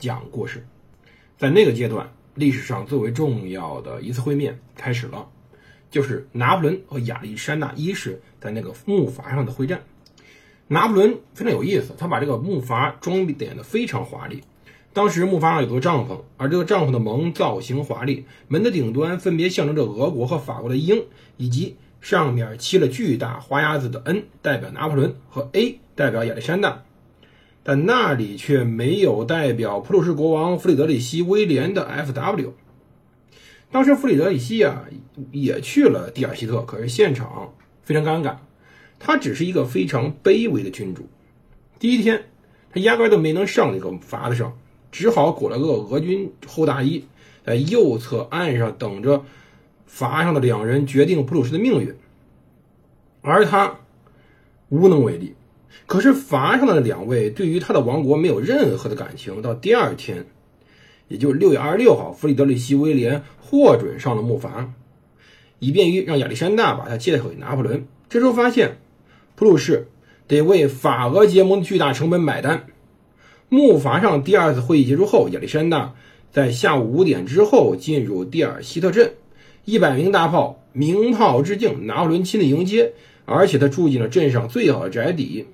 讲故事。在那个阶段，历史上最为重要的一次会面开始了，就是拿破仑和亚历山大一世在那个木筏上的会战。拿破仑非常有意思，他把这个木筏装点的非常华丽。当时木筏上有座帐篷，而这个帐篷的门造型华丽，门的顶端分别象征着俄国和法国的鹰，以及上面漆了巨大花鸭子的 N 代表拿破仑和 A 代表亚历山大，但那里却没有代表普鲁士国王弗里德里希威廉的 FW。当时弗里德里希啊也去了蒂尔希特，可是现场非常尴尬。他只是一个非常卑微的君主。第一天，他压根都没能上那个筏子上，只好裹了个俄军厚大衣，在右侧岸上等着筏上的两人决定普鲁士的命运。而他无能为力。可是筏上的两位对于他的王国没有任何的感情。到第二天，也就是六月二十六号，弗里德里希威廉获准上了木筏，以便于让亚历山大把他接回拿破仑。这时候发现。普鲁士得为法俄结盟的巨大成本买单。木筏上第二次会议结束后，亚历山大在下午五点之后进入蒂尔希特镇，一百名大炮鸣炮致敬，拿破仑亲自迎接，而且他住进了镇上最好的宅邸。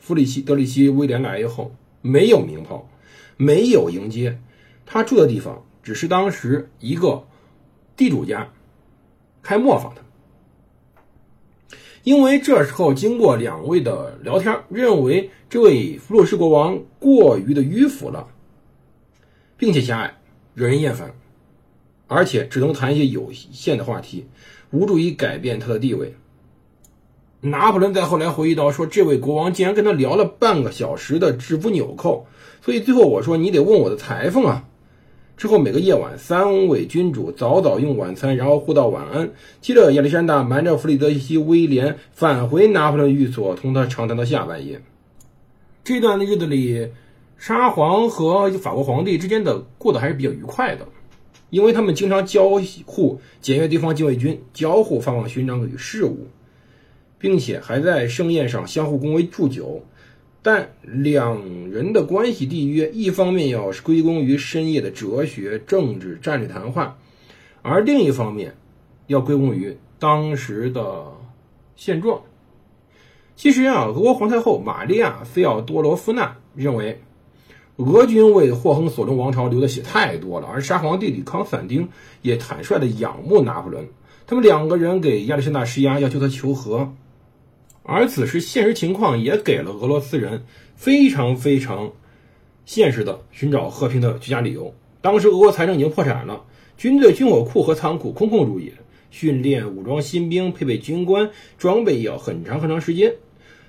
弗里希德里希威廉来以后，没有鸣炮，没有迎接，他住的地方只是当时一个地主家开磨坊的。因为这时候经过两位的聊天，认为这位弗洛士国王过于的迂腐了，并且狭隘，惹人厌烦，而且只能谈一些有限的话题，无助于改变他的地位。拿破仑在后来回忆到说，这位国王竟然跟他聊了半个小时的制服纽扣，所以最后我说你得问我的裁缝啊。之后每个夜晚，三位君主早早用晚餐，然后互道晚安。接着，亚历山大瞒着弗里德西威廉返回拿破仑寓所，同他长谈到下半夜。这段的日子里，沙皇和法国皇帝之间的过得还是比较愉快的，因为他们经常交互检阅对方禁卫军，交互发放勋章与事务，并且还在盛宴上相互恭维祝酒。但两人的关系缔约，一方面要归功于深夜的哲学、政治、战略谈话，而另一方面要归功于当时的现状。其实啊，俄国皇太后玛利亚·菲奥多罗夫娜认为，俄军为霍亨索伦王朝流的血太多了，而沙皇弟弟康斯坦丁也坦率地仰慕拿破仑。他们两个人给亚历山大施压，要求他求和。而此时，现实情况也给了俄罗斯人非常非常现实的寻找和平的绝佳理由。当时，俄国财政已经破产了，军队军火库和仓库空空如也，训练、武装新兵、配备军官、装备要很长很长时间。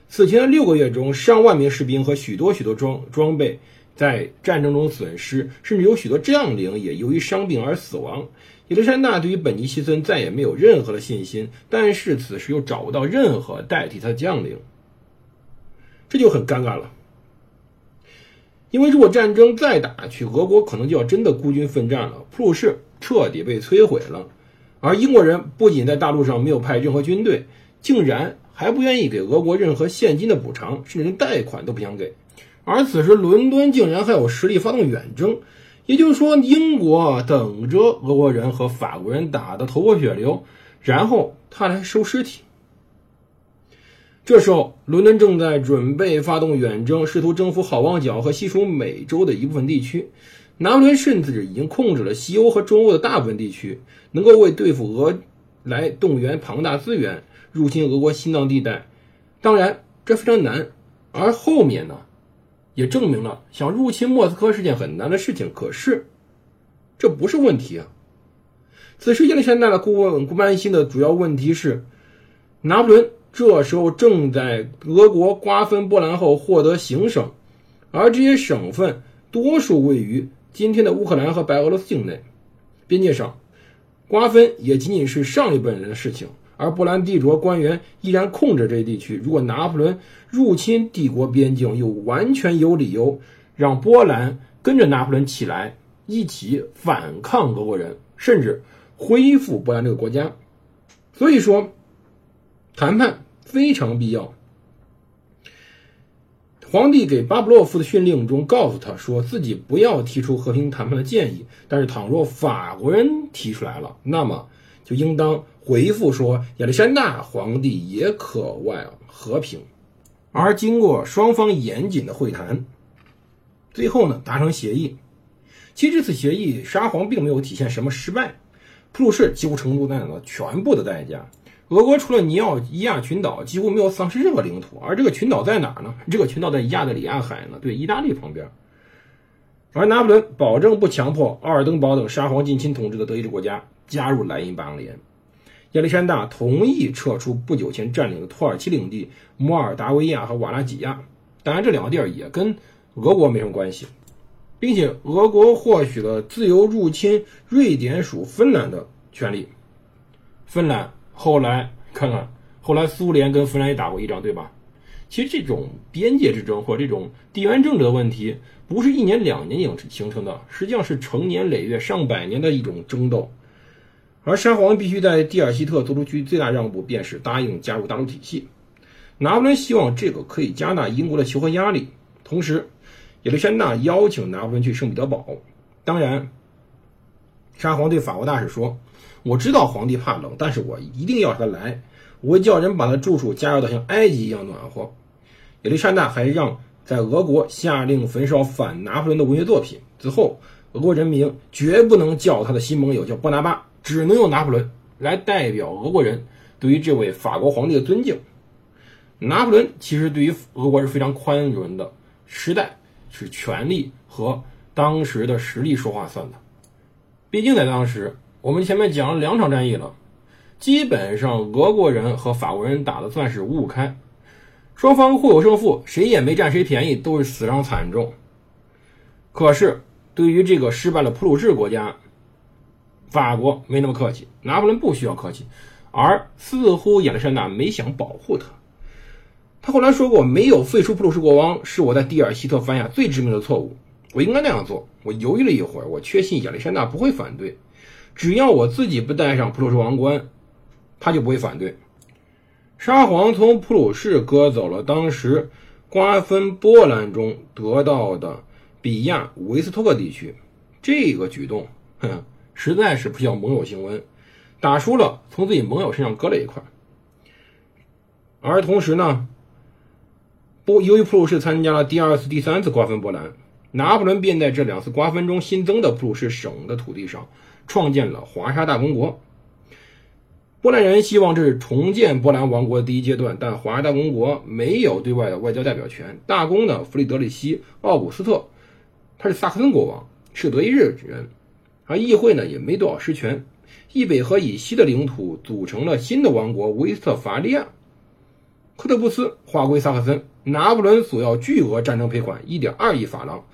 此前的六个月中，上万名士兵和许多许多装装备在战争中损失，甚至有许多将领也由于伤病而死亡。亚历山大对于本尼西森再也没有任何的信心，但是此时又找不到任何代替他的将领，这就很尴尬了。因为如果战争再打下去，俄国可能就要真的孤军奋战了，普鲁士彻底被摧毁了。而英国人不仅在大陆上没有派任何军队，竟然还不愿意给俄国任何现金的补偿，甚至连贷款都不想给。而此时伦敦竟然还有实力发动远征。也就是说，英国等着俄国人和法国人打得头破血流，然后他来收尸体。这时候，伦敦正在准备发动远征，试图征服好望角和西属美洲的一部分地区。拿破仑甚至已经控制了西欧和中欧的大部分地区，能够为对付俄来动员庞大资源，入侵俄国心脏地带。当然，这非常难。而后面呢？也证明了想入侵莫斯科是件很难的事情。可是，这不是问题啊！此时亚历山大的顾问顾曼心的主要问题是，拿破仑这时候正在俄国瓜分波兰后获得行省，而这些省份多数位于今天的乌克兰和白俄罗斯境内。边界上瓜分也仅仅是上一辈人的事情，而波兰帝国官员依然控制这一地区。如果拿破仑入侵帝国边境，又完全有理由让波兰跟着拿破仑起来，一起反抗俄国人，甚至恢复波兰这个国家。所以说，谈判非常必要。皇帝给巴布洛夫的训令中告诉他说，自己不要提出和平谈判的建议，但是倘若法国人提出来了，那么就应当回复说，亚历山大皇帝也渴望和平。而经过双方严谨的会谈，最后呢达成协议。其实这次协议，沙皇并没有体现什么失败，普鲁士几乎承担了全部的代价。俄国除了尼奥伊亚群岛，几乎没有丧失任何领土。而这个群岛在哪儿呢？这个群岛在亚得里亚海呢，对，意大利旁边。而拿破仑保证不强迫奥尔登堡等沙皇近亲统治的德意志国家加入莱茵邦联。亚历山大同意撤出不久前占领的土耳其领地摩尔达维亚和瓦拉几亚，当然这两个地儿也跟俄国没什么关系，并且俄国获取了自由入侵瑞典属芬兰的权利。芬兰。后来看看，后来苏联跟芬兰也打过一仗，对吧？其实这种边界之争或这种地缘政治的问题，不是一年两年形形成的，实际上是成年累月、上百年的一种争斗。而沙皇必须在蒂尔希特做出去最大让步，便是答应加入大陆体系。拿破仑希望这个可以加大英国的求和压力，同时亚历山大邀请拿破仑去圣彼得堡。当然，沙皇对法国大使说。我知道皇帝怕冷，但是我一定要他来。我会叫人把他住处加热到像埃及一样暖和。亚历山大还让在俄国下令焚烧反拿破仑的文学作品。之后，俄国人民绝不能叫他的新盟友叫波拿巴，只能用拿破仑来代表俄国人对于这位法国皇帝的尊敬。拿破仑其实对于俄国是非常宽容的，时代是权力和当时的实力说话算的。毕竟在当时。我们前面讲了两场战役了，基本上俄国人和法国人打的算是五五开，双方互有胜负，谁也没占谁便宜，都是死伤惨重。可是对于这个失败了普鲁士国家，法国没那么客气，拿破仑不需要客气，而似乎亚历山大没想保护他。他后来说过，没有废除普鲁士国王是我在蒂尔希特犯下最致命的错误，我应该那样做。我犹豫了一会儿，我确信亚历山大不会反对。只要我自己不戴上普鲁士王冠，他就不会反对。沙皇从普鲁士割走了当时瓜分波兰中得到的比亚维斯托克地区，这个举动，哼，实在是不像盟友行文。打输了，从自己盟友身上割了一块。而同时呢，不，由于普鲁士参加了第二次、第三次瓜分波兰，拿破仑便在这两次瓜分中新增的普鲁士省的土地上。创建了华沙大公国。波兰人希望这是重建波兰王国的第一阶段，但华沙大公国没有对外的外交代表权。大公呢弗里德里希·奥古斯特，他是萨克森国王，是德意日人，而议会呢也没多少实权。易北河以西的领土组成了新的王国威斯特伐利亚。科特布斯划归萨克森。拿破仑索要巨额战争赔款，一点二亿法郎。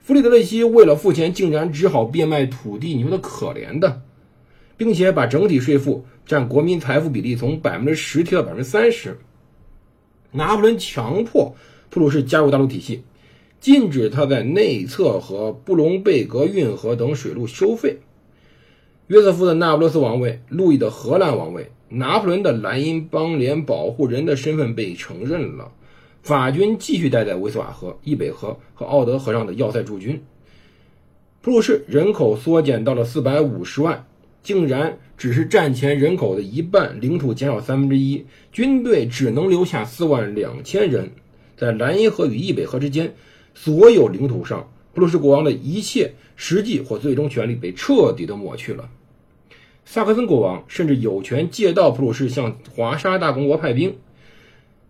弗里德里希为了付钱，竟然只好变卖土地，你说他可怜的，并且把整体税负占国民财富比例从百分之十提到百分之三十。拿破仑强迫普鲁士加入大陆体系，禁止他在内侧和布隆贝格运河等水路收费。约瑟夫的那不勒斯王位，路易的荷兰王位，拿破仑的莱茵邦联保护人的身份被承认了。法军继续待在维斯瓦河、易北河和奥德河上的要塞驻军。普鲁士人口缩减到了四百五十万，竟然只是战前人口的一半，领土减少三分之一，军队只能留下四万两千人。在莱茵河与易北河之间，所有领土上，普鲁士国王的一切实际或最终权力被彻底的抹去了。萨克森国王甚至有权借道普鲁士向华沙大公国派兵。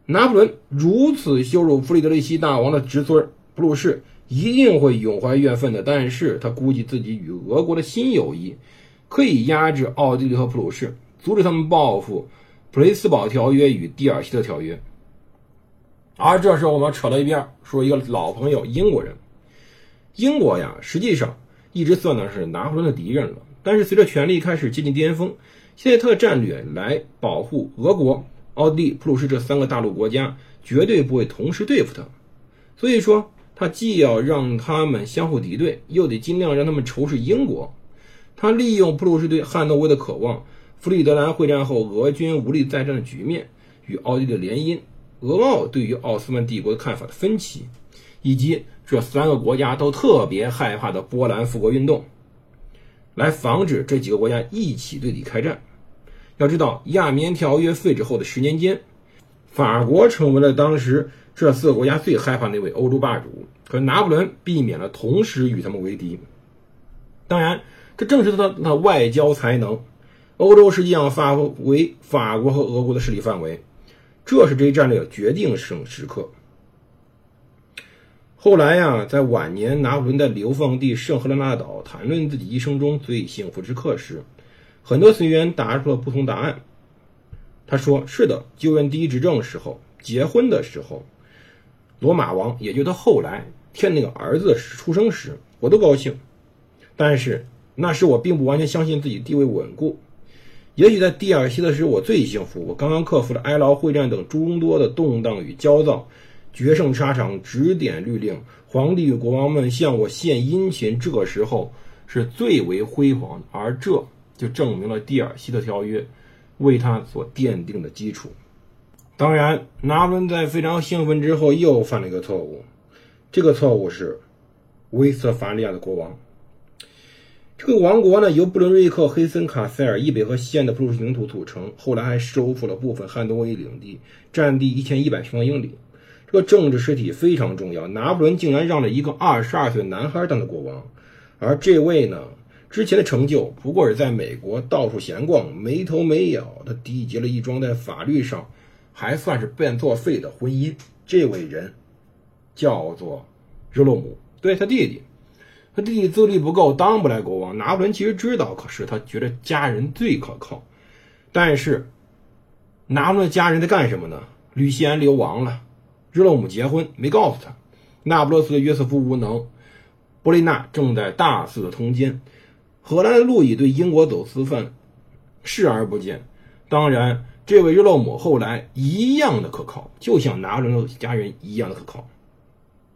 拿破仑如此羞辱弗里德里希大王的侄孙普鲁士，一定会永怀怨愤的。但是他估计自己与俄国的新友谊，可以压制奥地利和普鲁士，阻止他们报复《普雷斯堡条约》与《蒂尔希特条约》。而这时候我们扯到一边，说一个老朋友英国人。英国呀，实际上一直算的是拿破仑的敌人了。但是随着权力开始接近巅峰，希特勒战略来保护俄国、奥地利、普鲁士这三个大陆国家，绝对不会同时对付他。所以说，他既要让他们相互敌对，又得尽量让他们仇视英国。他利用普鲁士对汉诺威的渴望，弗里德兰会战后俄军无力再战的局面，与奥地利的联姻，俄奥对于奥斯曼帝国的看法的分歧，以及这三个国家都特别害怕的波兰复国运动。来防止这几个国家一起对敌开战。要知道，亚棉条约废止后的十年间，法国成为了当时这四个国家最害怕的那位欧洲霸主。可拿破仑避免了同时与他们为敌。当然，这正是他的外交才能。欧洲实际上发为法国和俄国的势力范围，这是这一战略决定性时刻。后来呀，在晚年，拿破仑在流放地圣赫勒拿岛谈论自己一生中最幸福之刻时，很多随员答出了不同答案。他说：“是的，就任第一执政时候，结婚的时候，罗马王，也就他后来添那个儿子出生时，我都高兴。但是那时我并不完全相信自己地位稳固。也许在蒂尔西的时候，我最幸福，我刚刚克服了埃劳会战等诸多的动荡与焦躁。”决胜沙场，指点律令，皇帝与国王们向我献殷勤，这个时候是最为辉煌的，而这就证明了蒂尔西的条约为他所奠定的基础。当然，拿破仑在非常兴奋之后又犯了一个错误，这个错误是威斯特伐利亚的国王。这个王国呢，由布伦瑞克、黑森、卡塞尔以北和西岸的普鲁士领土组成，后来还收复了部分汉诺威领地，占地一千一百平方英里。这个政治实体非常重要。拿破仑竟然让了一个二十二岁男孩当了国王，而这位呢，之前的成就不过是在美国到处闲逛，没头没脑的缔结了一桩在法律上还算是半作废的婚姻。这位人叫做热洛姆，对他弟弟，他弟弟资历不够，当不来国王。拿破仑其实知道，可是他觉得家人最可靠。但是拿破仑的家人在干什么呢？吕西安流亡了。热洛姆结婚没告诉他，那不勒斯的约瑟夫无能，波利娜正在大肆的通奸，荷兰的路易对英国走私犯视而不见。当然，这位热洛姆后来一样的可靠，就像拿破仑的家人一样的可靠。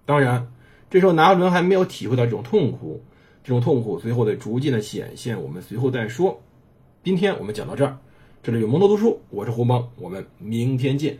当然，这时候拿破仑还没有体会到这种痛苦，这种痛苦随后的逐渐的显现，我们随后再说。今天我们讲到这儿，这里有蒙多读书，我是胡蒙，我们明天见。